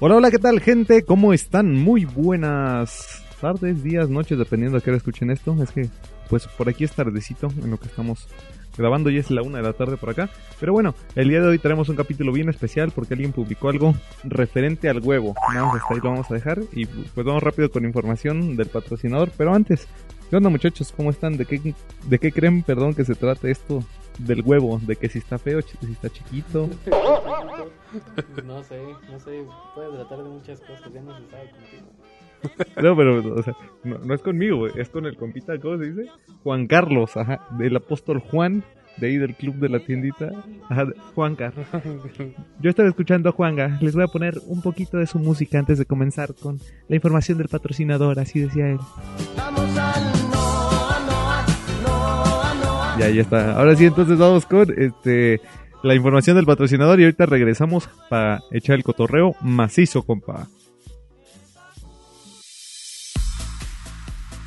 Hola, hola, ¿qué tal, gente? ¿Cómo están? Muy buenas tardes, días, noches, dependiendo a qué hora escuchen esto. Es que, pues, por aquí es tardecito en lo que estamos grabando y es la una de la tarde por acá. Pero bueno, el día de hoy tenemos un capítulo bien especial porque alguien publicó algo referente al huevo. Vamos, hasta ahí lo vamos a dejar y pues vamos rápido con información del patrocinador. Pero antes, ¿qué onda muchachos? ¿Cómo están? ¿De qué, de qué creen, perdón, que se trata esto del huevo? ¿De que si está feo, si está chiquito? No sé, no sé, puede tratar de muchas cosas, ya no se sabe contigo. No, pero, o sea, no, no es conmigo, güey, es con el compita, ¿cómo se dice? Juan Carlos, ajá, del apóstol Juan, de ahí del club de la tiendita, ajá, Juan Carlos. Yo estaba escuchando a Juanga, les voy a poner un poquito de su música antes de comenzar con la información del patrocinador, así decía él. Ya, ya está. Ahora sí, entonces vamos con este la información del patrocinador y ahorita regresamos para echar el cotorreo macizo, compa.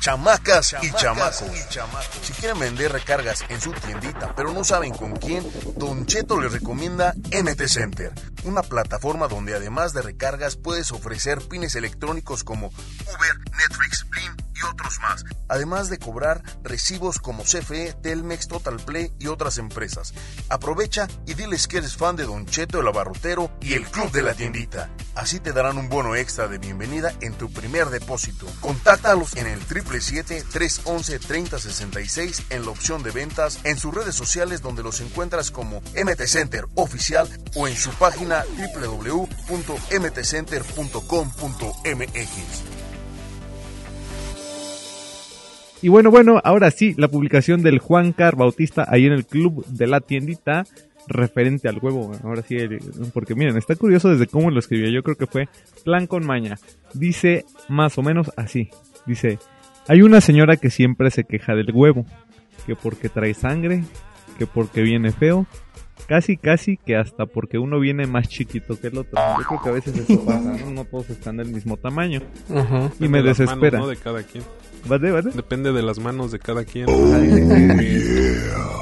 Chamacas y chamacos. Si quieren vender recargas en su tiendita, pero no saben con quién, Don Cheto les recomienda MT Center, una plataforma donde además de recargas puedes ofrecer pines electrónicos como Uber, Netflix, Blim y otros más, además de cobrar recibos como CFE, Telmex, Total Play y otras empresas. Aprovecha y diles que eres fan de Don Cheto el abarrotero y el club de la tiendita. Así te darán un bono extra de bienvenida en tu primer depósito. Contáctalos en el 777-311-3066 en la opción de ventas, en sus redes sociales donde los encuentras como MT Center Oficial o en su página www.mtcenter.com.mx. Y bueno, bueno, ahora sí, la publicación del Juan Car Bautista ahí en el club de la tiendita referente al huevo. Ahora sí, porque miren, está curioso desde cómo lo escribió. Yo creo que fue plan con maña. Dice más o menos así. Dice, hay una señora que siempre se queja del huevo. Que porque trae sangre, que porque viene feo. Casi, casi que hasta porque uno viene más chiquito que el otro. Yo creo que a veces eso pasa, ¿no? No todos están del mismo tamaño. Ajá. Y me desespera. manos, ¿no? de cada quien. ¿Vale, vale? Depende de las manos de cada quien. Ah, dice que,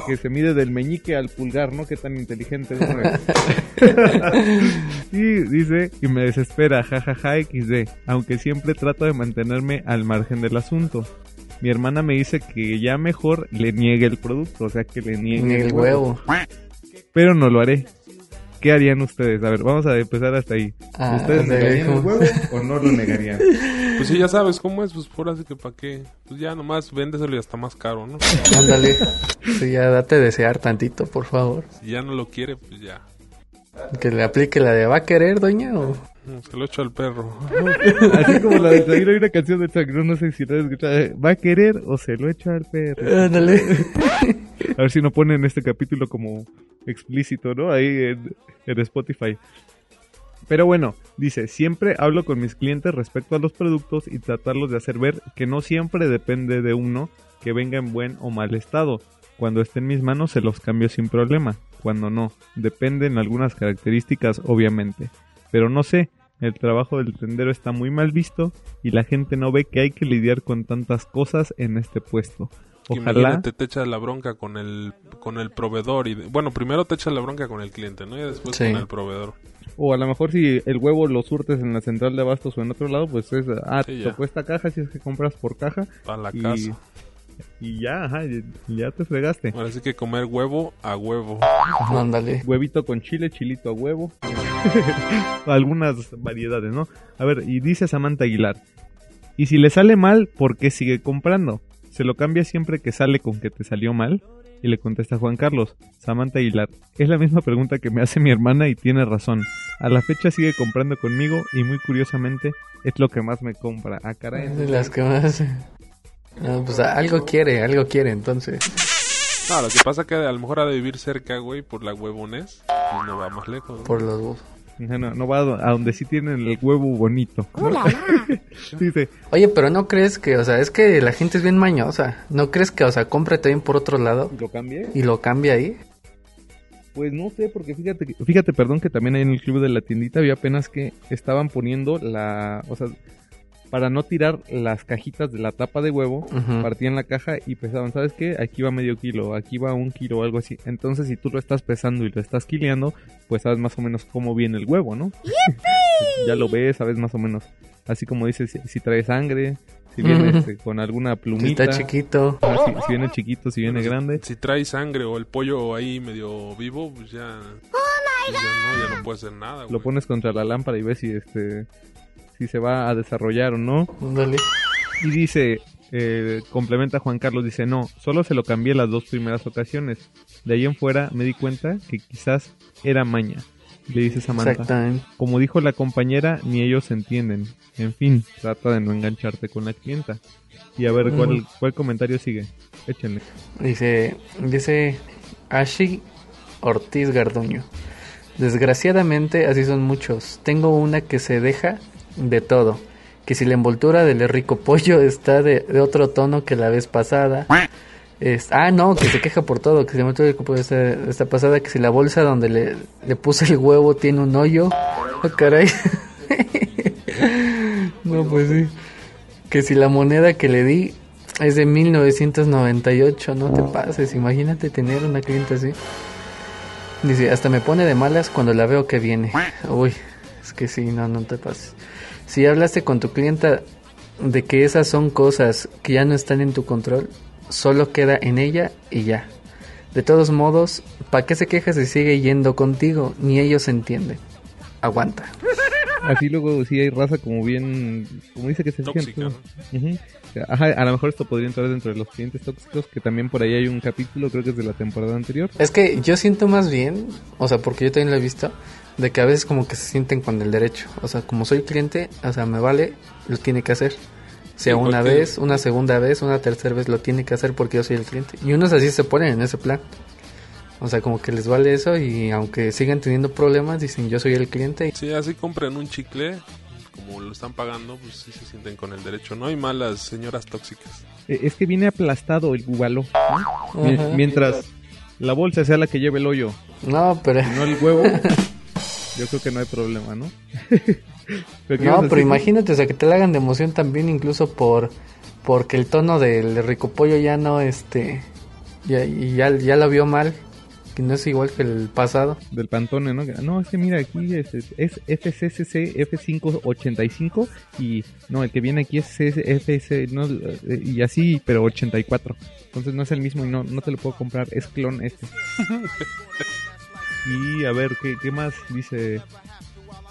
que se mide del meñique al pulgar, ¿no? Qué tan inteligente es. sí, dice, y me desespera, jajaja XD, aunque siempre trato de mantenerme al margen del asunto. Mi hermana me dice que ya mejor le niegue el producto, o sea que le niegue Ni el huevo. Pero no lo haré. ¿Qué harían ustedes? A ver, vamos a empezar hasta ahí. Ah, ¿Ustedes de negarían el huevo o no lo negarían? Pues sí, ya sabes cómo es, pues por así que para qué. Pues ya nomás véndeselo y hasta más caro, ¿no? Ándale. Sí, ya date desear tantito, por favor. Si ya no lo quiere, pues ya. Que le aplique la de va a querer, doña, o... Mm, Se lo echo al perro. Así como la de Shakira, hay una canción de Shakira, no sé si la has escuchado. ¿Va a querer o se lo echa al perro? Ándale. A ver si no ponen este capítulo como explícito, ¿no? Ahí en, en Spotify. Pero bueno, dice, siempre hablo con mis clientes respecto a los productos y tratarlos de hacer ver que no siempre depende de uno que venga en buen o mal estado. Cuando esté en mis manos se los cambio sin problema. Cuando no, dependen algunas características obviamente. Pero no sé, el trabajo del tendero está muy mal visto y la gente no ve que hay que lidiar con tantas cosas en este puesto. Ojalá Imagínate, te echas la bronca con el con el proveedor y bueno, primero te echas la bronca con el cliente, ¿no? Y después Sí. con el proveedor. O a lo mejor si el huevo lo surtes en la central de abastos o en otro lado, pues es, ah, Sí, te cuesta caja si es que compras por caja. Para la Y- casa. Y ya, ajá, ya te fregaste. Ahora sí que comer huevo a huevo. Ándale. Huevito con chile, chilito a huevo. Algunas variedades, ¿no? A ver, y dice Samantha Aguilar. Y si le sale mal, ¿por qué sigue comprando? ¿Se lo cambia siempre que sale con que te salió mal? Y le contesta Juan Carlos, Samantha Aguilar, es la misma pregunta que me hace mi hermana y tiene razón. A la fecha sigue comprando conmigo y muy curiosamente es lo que más me compra. Ah, caray. Es de las que más... Ah, pues algo quiere, algo quiere, entonces. No, lo que pasa que a lo mejor ha de vivir cerca, güey, por la huevones. Y no va más lejos. ¿no? Por los... No, no va a donde sí tienen el huevo bonito. ¿no? Dice, Oye, pero no crees que, o sea, es que la gente es bien mañosa. ¿No crees que, o sea, compre también por otro lado ¿lo cambié? y lo cambia ahí? Pues no sé, porque fíjate, que- fíjate, perdón, que también ahí en el club de la tiendita había apenas que estaban poniendo la, o sea, para no tirar las cajitas de la tapa de huevo, partían la caja y pesaban, ¿sabes qué? Aquí va medio kilo, aquí va un kilo o algo así. Entonces, si tú lo estás pesando y lo estás quileando, pues sabes más o menos cómo viene el huevo, ¿no? ya lo ves, sabes más o menos. Así como dices, si, si trae sangre, si viene este, con alguna Si plumita. está chiquito. ah, si, si viene chiquito, si viene grande. Si trae sangre o el pollo ahí medio vivo, pues ya. pues ya no, ya no puede hacer nada, Lo güey. pones contra la lámpara y ves si este si se va a desarrollar o no. Ándale. Y dice, eh, complementa Juan Carlos, dice, no, solo se lo cambié las dos primeras ocasiones. De ahí en fuera me di cuenta que quizás era maña. Le dice Samantha. Exactamente. Como dijo la compañera, ni ellos entienden. En fin, trata de no engancharte con la clienta. Y a ver, ¿cuál, cuál comentario sigue? Échenle. Dice, dice Ashi Ortiz Garduño. Desgraciadamente así son muchos. Tengo una que se deja de todo. Que si la envoltura del rico pollo está de, de otro tono que la vez pasada. Es, ah, no, que se queja por todo. Que si la envoltura del pollo pasada. Que si la bolsa donde le, puse el huevo tiene un hoyo. Ah, caray. no, pues sí. Que si la moneda que le di es de 1998, no te pases. Imagínate tener una cliente así. Dice, hasta me pone de malas cuando la veo que viene. Uy, es que sí, no, no te pases. Si hablaste con tu clienta de que esas son cosas que ya no están en tu control, solo queda en ella y ya. De todos modos, ¿para qué se queja si sigue yendo contigo? Ni ellos entienden. Aguanta. Así luego sí hay raza como bien, como dice que se fijan, Tóxica, pues. Ujú. Ajá, a lo mejor esto podría entrar dentro de los clientes tóxicos, que también por ahí hay un capítulo, creo que es de la temporada anterior. Es que yo siento más bien, o sea, porque yo también lo he visto, de que a veces como que se sienten con el derecho. O sea, como soy cliente, o sea, me vale, lo tiene que hacer. Sea Sí, una vez, una segunda vez, una tercera vez, lo tiene que hacer porque yo soy el cliente. Y unos así se ponen en ese plan. O sea, como que les vale eso y aunque sigan teniendo problemas, dicen yo soy el cliente. Sí, así compren un chicle, como lo están pagando, pues sí se sienten con el derecho. No hay malas señoras tóxicas. Eh, Es que viene aplastado el bubaló, ¿no? Mientras la bolsa sea la que lleve el hoyo, No, pero... y no el huevo, yo creo que no hay problema, ¿no? ¿Pero qué ibas No, a pero imagínate, o sea, que te la hagan de emoción también incluso por porque el tono del rico pollo ya no, este, ya, y ya, ya lo vio mal, que no es igual que el pasado. Del Pantone, ¿no? No, es que mira, aquí es, es FCCC F585 y no, el que viene aquí es FC, no, y así, pero 84. Entonces no es el mismo y no, no te lo puedo comprar, es clon este. y a ver, ¿qué, qué más dice?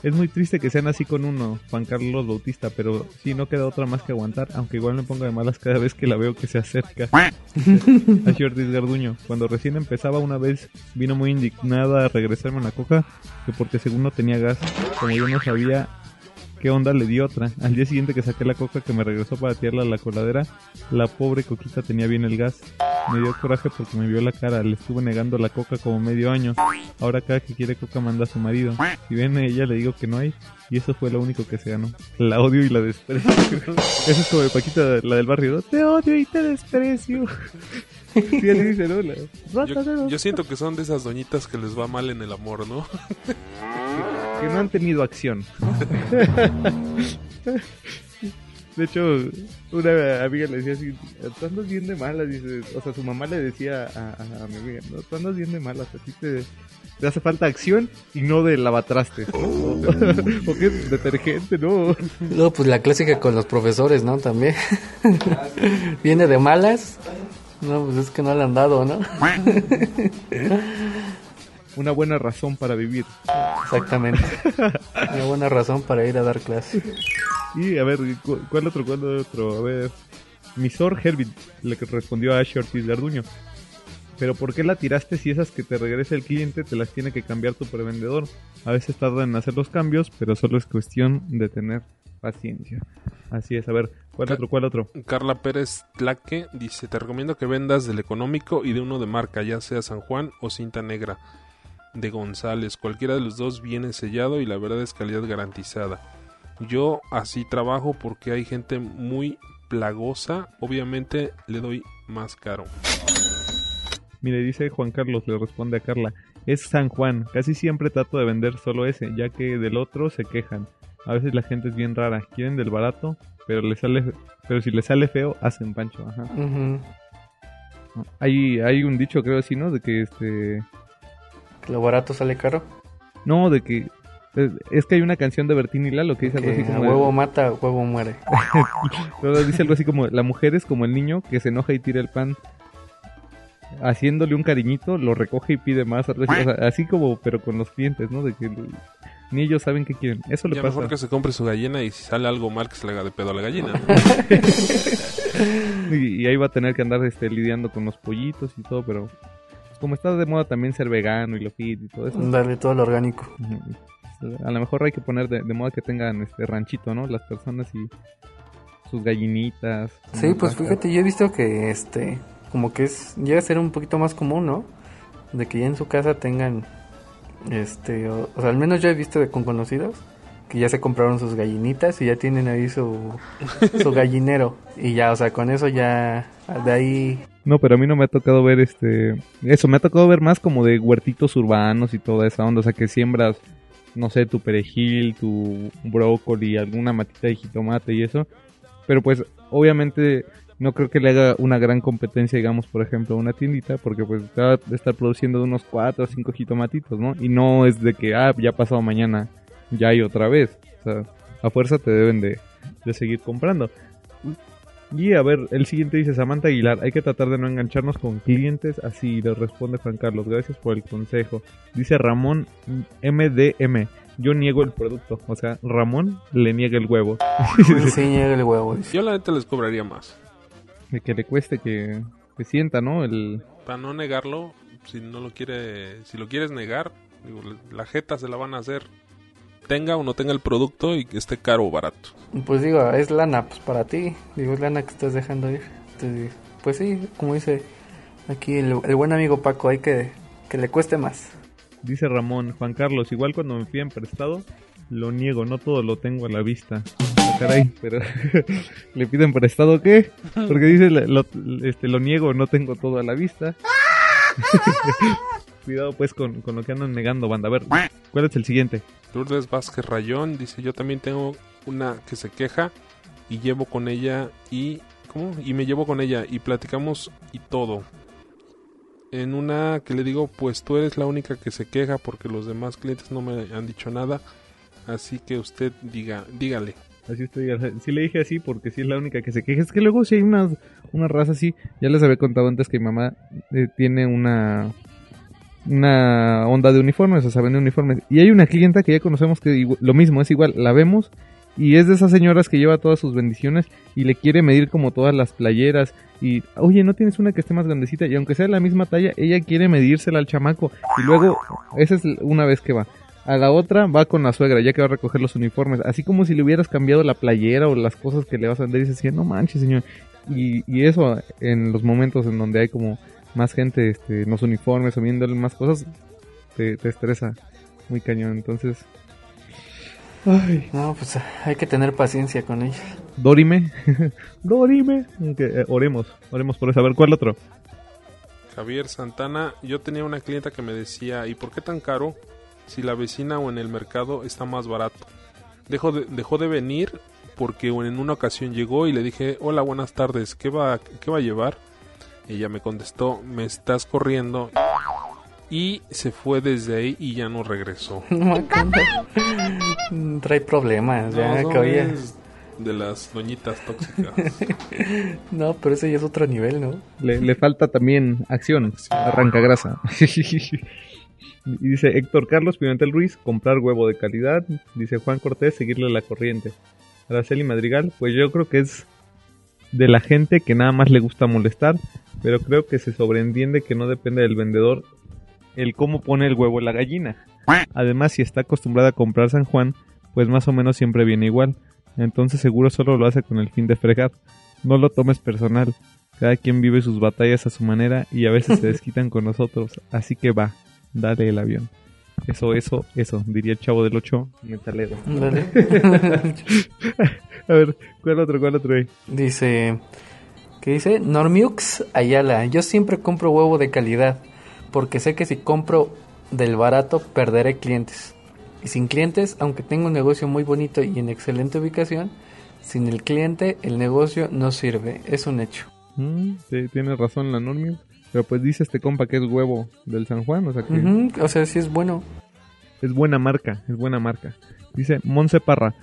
Es muy triste que sean así con uno, Juan Carlos Bautista, pero sí, no queda otra más que aguantar, aunque igual me pongo de malas cada vez que la veo que se acerca. a Jordi Garduño. Cuando recién empezaba una vez vino muy indignada a regresarme una coca, que porque según no tenía gas, como yo no sabía qué onda le di otra. Al día siguiente que saqué la coca que me regresó para tirarla a la coladera, la pobre coquita tenía bien el gas. Me dio coraje porque me vio la cara, le estuve negando la coca como medio año. Ahora cada que quiere coca manda a su marido. Si viene ella le digo que no hay y eso fue lo único que se ganó. La odio y la desprecio. Eso es como de Paquita, la del barrio, ¿no? Te odio y te desprecio. Sí, así dice, ¿no? La- Yo, yo siento que son de esas doñitas que les va mal en el amor, ¿no? que no han tenido acción. De hecho, una amiga le decía así, tú andas bien de malas, dice, o sea, su mamá le decía a, a- a mi amiga, no, tú andas bien de malas, a ti te, te hace falta acción y no de lavatrastes. o qué detergente, no. Luego, pues la clásica con los profesores, ¿no? También. Viene de malas. No, pues es que no le han dado, ¿no? Una buena razón para vivir. Exactamente. Una buena razón para ir a dar clase. Y a ver, ¿cu- ¿cuál otro? ¿Cuál otro? A ver. Misor Herbit, le que respondió a Ash Ortiz Garduño. Pero ¿por qué la tiraste si esas que te regresa el cliente te las tiene que cambiar tu prevendedor? A veces tardan en hacer los cambios, pero solo es cuestión de tener paciencia. Así es, a ver, ¿cuál Ca- otro? ¿Cuál otro? Carla Pérez Tlaque dice, te recomiendo que vendas del económico y de uno de marca, ya sea San Juan o cinta negra. de González. Cualquiera de los dos viene sellado y la verdad es calidad garantizada. Yo así trabajo porque hay gente muy plagosa. Obviamente le doy más caro. Mire, dice Juan Carlos, le responde a Carla. Es San Juan, casi siempre trato de vender solo ese, ya que del otro se quejan. A veces la gente es bien rara, quieren del barato, pero le sale pero si le sale feo, hacen pancho, ajá. Hay, hay un dicho, creo así, ¿no? De que este... Que lo barato sale caro. No, de que... Es, que hay una canción de Bertín y Lalo que dice algo así a como... de- huevo mata, huevo muere. Luego dice algo así como, la mujer es como el niño que se enoja y tira el pan. Haciéndole un cariñito, lo recoge y pide más. algo así, o sea, así como, pero con los clientes, ¿no? De que ni ellos saben qué quieren. Eso le Ya pasa. mejor que se compre su gallina y si sale algo mal que se le haga de pedo a la gallina. Y, y ahí va a tener que andar este, lidiando con los pollitos y todo, pero pues, como está de moda también ser vegano y lo fit y todo eso. Darle todo lo orgánico. A lo mejor hay que poner de, de moda que tengan este ranchito, ¿no? Las personas y sus gallinitas. Sí, pues vacas. fíjate, yo he visto que este, como que es, llega a ser un poquito más común, ¿no? De que ya en su casa tengan, este, o, o sea, al menos yo he visto de, con conocidos que ya se compraron sus gallinitas y ya tienen ahí su, su gallinero. Y ya, o sea, con eso ya, de ahí, No, pero a mí no me ha tocado ver este... Eso, me ha tocado ver más como de huertitos urbanos y toda esa onda. O sea, que siembras, no sé, tu perejil, tu brócoli, alguna matita de jitomate y eso. Pero pues, obviamente, no creo que le haga una gran competencia, digamos, por ejemplo, a una tiendita. Porque pues va a estar produciendo unos 4 o 5 jitomatitos, ¿no? Y no es de que, ah, ya pasado mañana, ya hay otra vez. O sea, a fuerza te deben de, de seguir comprando. Y a ver, el siguiente dice Samantha Aguilar, hay que tratar de no engancharnos con clientes así, le responde Juan Carlos, gracias por el consejo. Dice Ramón MDM, yo niego el producto, o sea, Ramón le niega el huevo. sí llega el huevo. Yo la neta les cobraría más. De que le cueste que, que sienta, ¿no? El, Para no negarlo, si no lo quiere, si lo quieres negar, digo, la jeta se la van a hacer. Tenga o no tenga el producto y que esté caro o barato. Pues digo, es lana, pues para ti, digo, es lana que estás dejando ir. Entonces, pues sí, como dice aquí el, el buen amigo Paco, hay que que le cueste más. dice Ramón, Juan Carlos, igual cuando me piden prestado, lo niego, no todo lo tengo a la vista. Ah, caray, pero ¿le piden prestado qué? Porque dice, lo, este, lo niego, no tengo todo a la vista. Cuidado pues con, con lo que andan negando, banda. A ver, ¿cuál es el siguiente? Lourdes Vázquez Rayón dice, yo también tengo una que se queja y llevo con ella y... ¿Cómo? Y me llevo con ella y platicamos y todo. En una que le digo, pues tú eres la única que se queja porque los demás clientes no me han dicho nada. Así que usted diga, dígale. Así estoy, sí le dije así porque sí es la única que se queja. Es que luego si hay una, una raza así, ya les había contado antes que mi mamá eh, tiene una una onda de uniformes, o sea, vende uniformes. Y hay una clienta que ya conocemos que lo mismo, es igual, la vemos y es de esas señoras que lleva todas sus bendiciones y le quiere medir como todas las playeras y, oye, ¿no tienes una que esté más grandecita? Y aunque sea la misma talla, ella quiere medírsela al chamaco y luego, esa es una vez que va. A la otra va con la suegra, ya que va a recoger los uniformes. Así como si le hubieras cambiado la playera o las cosas que le vas a vender. Y "Sí, no manches, señor. Y, y eso en los momentos en donde hay como más gente este, en los uniformes o viéndole más cosas, te, te estresa muy cañón. Entonces, ay, No, pues hay que tener paciencia con ella. Dorime, Dorime. Eh, oremos, oremos por eso. A ver, ¿cuál otro? Javier Santana, yo tenía una clienta que me decía, ¿y por qué tan caro si la vecina o en el mercado está más barato? Dejó de, dejó de venir porque en una ocasión llegó y le dije, hola, buenas tardes, ¿qué va, qué va a llevar? Ella me contestó, me estás corriendo. Y se fue desde ahí y ya no regresó. Trae problemas, ya No, que oye. de las doñitas tóxicas. No, pero ese ya es otro nivel, ¿no? Le, le falta también acción, arranca grasa. y dice Héctor Carlos Pimentel Ruiz, comprar huevo de calidad. Dice Juan Cortés, seguirle la corriente. Araceli Madrigal, pues yo creo que es de la gente que nada más le gusta molestar, pero creo que se sobreentiende que no depende del vendedor el cómo pone el huevo la gallina. Además, si está acostumbrada a comprar San Juan, pues más o menos siempre viene igual. Entonces seguro solo lo hace con el fin de fregar. No lo tomes personal. Cada quien vive sus batallas a su manera y a veces se desquitan con nosotros. Así que va, dale el avión. Eso, eso, eso, diría el chavo del 8, metalero. Ándale. A ver, ¿cuál otro, cuál otro hay? Dice, ¿qué dice? Normiux Ayala, yo siempre compro huevo de calidad, porque sé que si compro del barato perderé clientes. Y sin clientes, aunque tengo un negocio muy bonito y en excelente ubicación, sin el cliente el negocio no sirve, es un hecho. Mm, sí, tienes razón la Normio. Pero pues dice este compa que es huevo del San Juan, o sea que O sea, sí es bueno. es buena marca, es buena marca. Dice Monse Parra,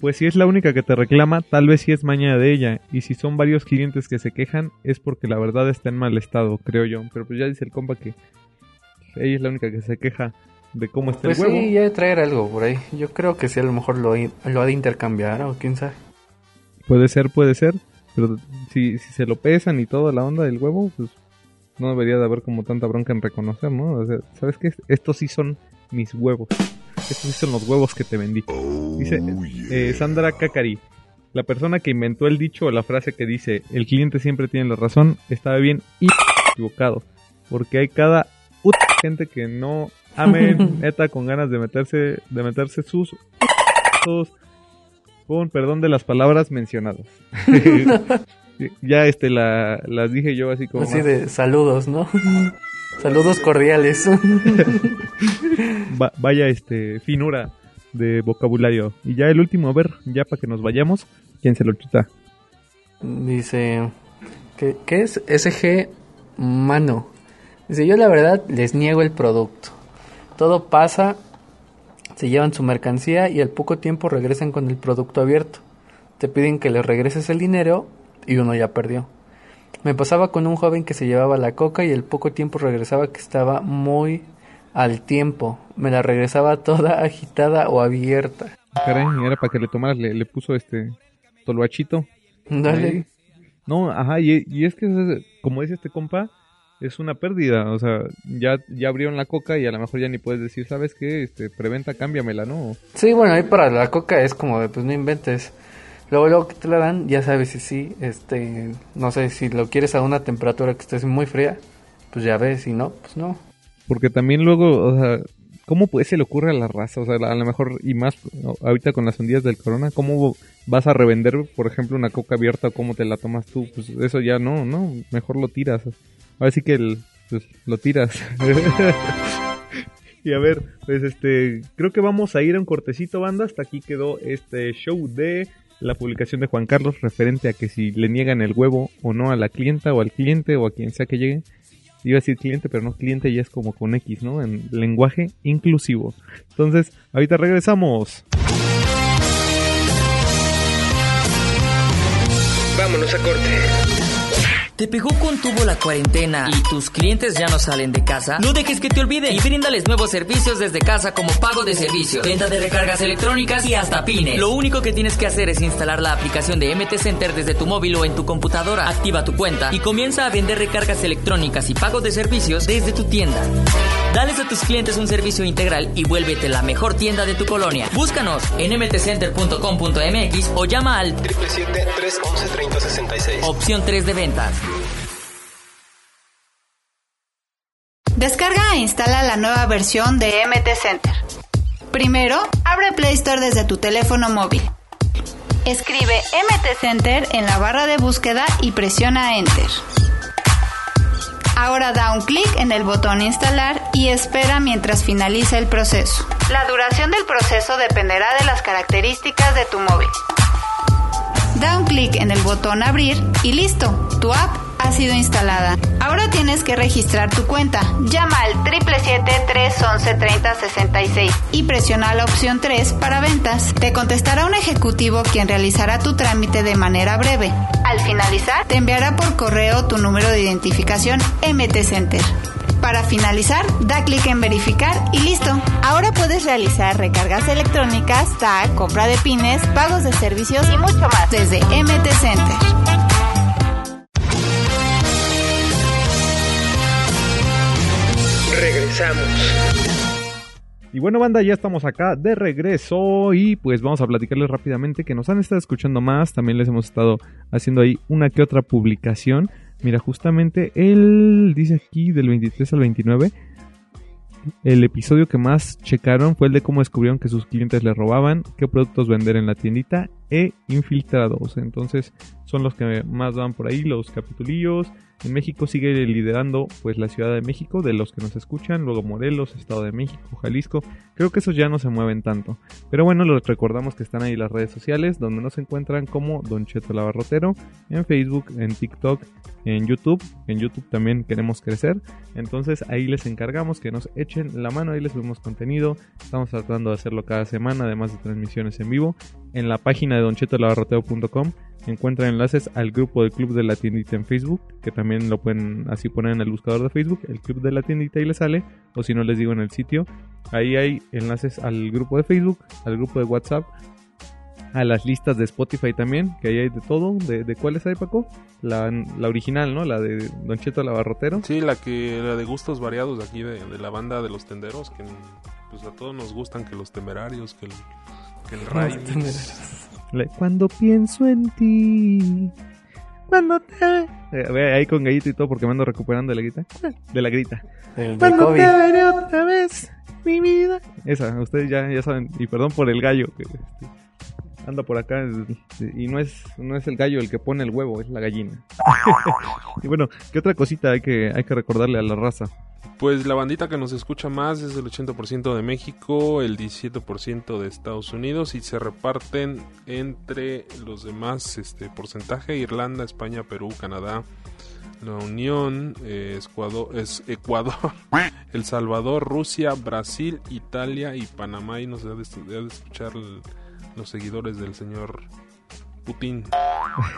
pues si es la única que te reclama, tal vez sí es maña de ella. Y si son varios clientes que se quejan, es porque la verdad está en mal estado, creo yo. Pero pues ya dice el compa que ella es la única que se queja de cómo está Pues el huevo. sí, ya de traer algo por ahí. Yo creo que sí, a lo mejor lo, lo ha de intercambiar o quién sabe. Puede ser, puede ser. Pero si, si se lo pesan y toda la onda del huevo, pues no debería de haber como tanta bronca en reconocer, ¿no? O sea, ¿sabes qué? Estos sí son mis huevos. Estos sí son los huevos que te vendí. Dice eh, Sandra Kakari. La persona que inventó el dicho o la frase que dice el cliente siempre tiene la razón estaba bien y equivocado. Porque hay cada ut- gente que no ame neta con ganas de meterse, de meterse sus sus- con perdón de las palabras mencionadas. ya este la, las dije yo así como Así más- de saludos, ¿no? saludos cordiales. va- vaya este finura de vocabulario. Y ya el último, a ver, ya para que nos vayamos, ¿quién se lo chuta? Dice, ¿qué, qué es SG Mano? Dice, yo la verdad les niego el producto. Todo pasa, se llevan su mercancía y al poco tiempo regresan con el producto abierto. Te piden que les regreses el dinero y uno ya perdió. Me pasaba con un joven que se llevaba la coca y al poco tiempo regresaba que estaba muy al tiempo. Me la regresaba toda agitada o abierta. Caray, era para que le tomaras, le, le puso este toluachito. Dale. No, ajá, y, y es que como dice este compa, es una pérdida, o sea, ya, ya abrieron la coca y a lo mejor ya ni puedes decir, ¿sabes qué? Este, preventa, cámbiamela, ¿no? Sí, bueno, ahí para la coca es como de, pues no inventes. Luego, que te la dan, ya sabes si sí, este, no sé, si lo quieres a una temperatura que esté muy fría, pues ya ves, si no, pues no. Porque también luego, o sea, ¿cómo pues se le ocurre a la raza? O sea, a lo mejor, y más ahorita con las hundillas del corona, ¿cómo vas a revender, por ejemplo, una coca abierta o cómo te la tomas tú? Pues eso ya no, no, mejor lo tiras. Ahora sí que pues, lo tiras. y a ver, pues este, creo que vamos a ir a un cortecito, banda. Hasta aquí quedó este show de la publicación de Juan Carlos referente a que si le niegan el huevo o no a la clienta o al cliente o a quien sea que llegue. Iba a decir cliente, pero no cliente ya es como con X, ¿no? En lenguaje inclusivo. Entonces, ahorita regresamos. Vámonos a corte. ¿Te pegó con tubo la cuarentena y tus clientes ya no salen de casa? No dejes que te olviden y bríndales nuevos servicios desde casa como pago de servicios, venta de recargas electrónicas y hasta pines. Lo único que tienes que hacer es instalar la aplicación de MT Center desde tu móvil o en tu computadora. Activa tu cuenta y comienza a vender recargas electrónicas y pagos de servicios desde tu tienda. Dales a tus clientes un servicio integral y vuélvete la mejor tienda de tu colonia. Búscanos en mtcenter.com.mx o llama al 777-311-3066. opción 3 de ventas. Descarga e instala la nueva versión de MT Center. Primero, abre Play Store desde tu teléfono móvil. Escribe MT Center en la barra de búsqueda y presiona Enter. Ahora da un clic en el botón Instalar y espera mientras finaliza el proceso. La duración del proceso dependerá de las características de tu móvil. Da un clic en el botón Abrir y listo, tu app ha sido instalada. Ahora tienes que registrar tu cuenta. Llama al 777-311-3066 y presiona la opción 3 para ventas. Te contestará un ejecutivo quien realizará tu trámite de manera breve. Al finalizar, te enviará por correo tu número de identificación MT Center. Para finalizar, da clic en verificar y listo. Ahora puedes realizar recargas electrónicas, tag, compra de pines, pagos de servicios y mucho más desde MT Center. Regresamos. Y bueno, banda, ya estamos acá de regreso y pues vamos a platicarles rápidamente que nos han estado escuchando más. También les hemos estado haciendo ahí una que otra publicación. Mira, justamente él dice aquí del 23 al 29. el episodio que más checaron fue el de cómo descubrieron que sus clientes le robaban, qué productos vender en la tiendita e infiltrados. Entonces son los que más van por ahí, los capitulillos. En México sigue liderando pues la Ciudad de México de los que nos escuchan, luego Morelos, Estado de México, Jalisco. Creo que esos ya no se mueven tanto. Pero bueno, les recordamos que están ahí las redes sociales donde nos encuentran como Don Cheto Lavarrotero en Facebook, en TikTok, en YouTube. En YouTube también queremos crecer. Entonces ahí les encargamos que nos echen la mano, ahí les subimos contenido. Estamos tratando de hacerlo cada semana, además de transmisiones en vivo. En la página de donchetolavarrotero.com encuentran enlaces al grupo del Club de la Tiendita en Facebook, que también lo pueden así poner en el buscador de Facebook, el Club de la Tiendita y les sale, o si no les digo en el sitio, ahí hay enlaces al grupo de Facebook, al grupo de WhatsApp, a las listas de Spotify también, que ahí hay de todo, de, de cuáles hay Paco, la, la, original, ¿no? La de Don Cheto Lavarrotero. Sí, la que la de gustos variados de aquí de, de la banda de los tenderos, que pues a todos nos gustan que los temerarios, que el, que el Ray. Cuando pienso en ti. Cuando te. Eh, ahí con gallito y todo porque me ando recuperando de la grita. De la grita. El Cuando COVID. te veré otra vez, mi vida. Esa, ustedes ya, ya saben. Y perdón por el gallo. Que, este, anda por acá. Y no es, no es el gallo el que pone el huevo, es la gallina. y bueno, ¿qué otra cosita hay que, hay que recordarle a la raza? Pues la bandita que nos escucha más es el 80% de México, el 17% de Estados Unidos y se reparten entre los demás este porcentaje Irlanda, España, Perú, Canadá, la Unión, eh, Ecuador, es Ecuador, El Salvador, Rusia, Brasil, Italia y Panamá y nos debe de, escuchar los seguidores del señor Putin.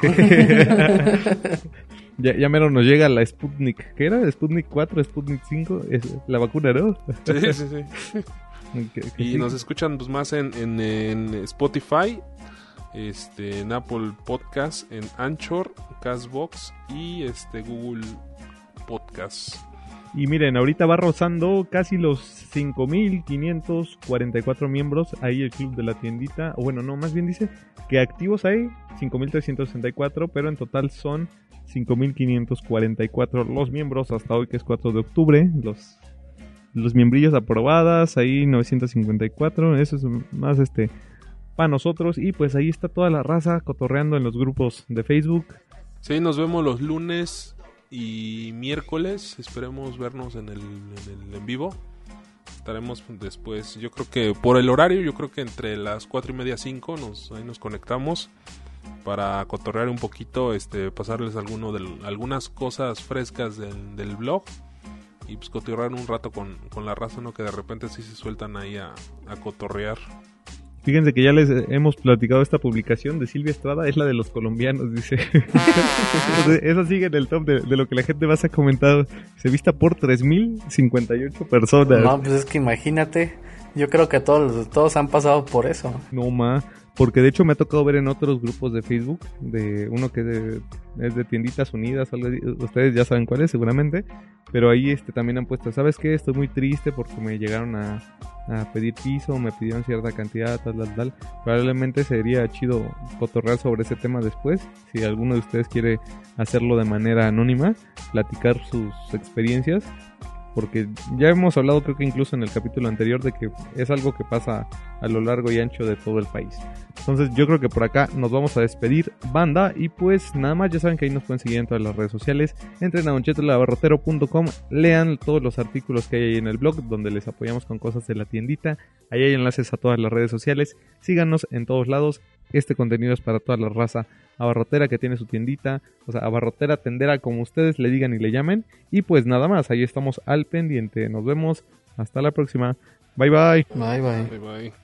Ya, ya mero nos llega la Sputnik. ¿Qué era? ¿Sputnik 4? ¿Sputnik 5? Es la vacuna, ¿no? Sí, sí, sí. Y sí. nos escuchan pues, más en, en, en Spotify, este, en Apple Podcast, en Anchor, Castbox y este Google Podcast. Y miren, ahorita va rozando casi los 5.544 miembros ahí el club de la tiendita. O bueno, no, más bien dice que activos hay 5.364, pero en total son 5.544 los miembros hasta hoy que es 4 de octubre. Los, los miembrillos aprobadas, ahí 954, eso es más este para nosotros. Y pues ahí está toda la raza cotorreando en los grupos de Facebook. Sí, nos vemos los lunes y miércoles. Esperemos vernos en el en, vivo. Estaremos después, yo creo que por el horario, yo creo que entre las 4 y media 5 nos, ahí nos conectamos para cotorrear un poquito, este, pasarles alguno algunas cosas frescas del, del blog y pues cotorrear un rato con, con la raza, ¿no? Que de repente sí se sueltan ahí a, a cotorrear. Fíjense que ya les hemos platicado esta publicación de Silvia Estrada, es la de los colombianos, dice. Entonces, Esa sigue en el top de, de lo que la gente más ha comentado. Se vista por 3.058 personas. No, pues es que imagínate. Yo creo que todos, todos han pasado por eso. No ma, porque de hecho me ha tocado ver en otros grupos de Facebook, de uno que es de, es de tienditas unidas, ustedes ya saben cuál es seguramente, pero ahí este también han puesto, ¿sabes qué? Estoy muy triste porque me llegaron a, a pedir piso, me pidieron cierta cantidad, tal, tal, tal. Probablemente sería chido cotorrear sobre ese tema después, si alguno de ustedes quiere hacerlo de manera anónima, platicar sus experiencias porque ya hemos hablado creo que incluso en el capítulo anterior de que es algo que pasa a lo largo y ancho de todo el país. Entonces yo creo que por acá nos vamos a despedir banda y pues nada más ya saben que ahí nos pueden seguir en todas las redes sociales. Entren a lean todos los artículos que hay ahí en el blog donde les apoyamos con cosas de la tiendita. Ahí hay enlaces a todas las redes sociales. Síganos en todos lados. Este contenido es para toda la raza abarrotera que tiene su tiendita, o sea, abarrotera, tendera, como ustedes le digan y le llamen. Y pues nada más, ahí estamos al pendiente. Nos vemos. Hasta la próxima. Bye bye. Bye bye. Bye bye.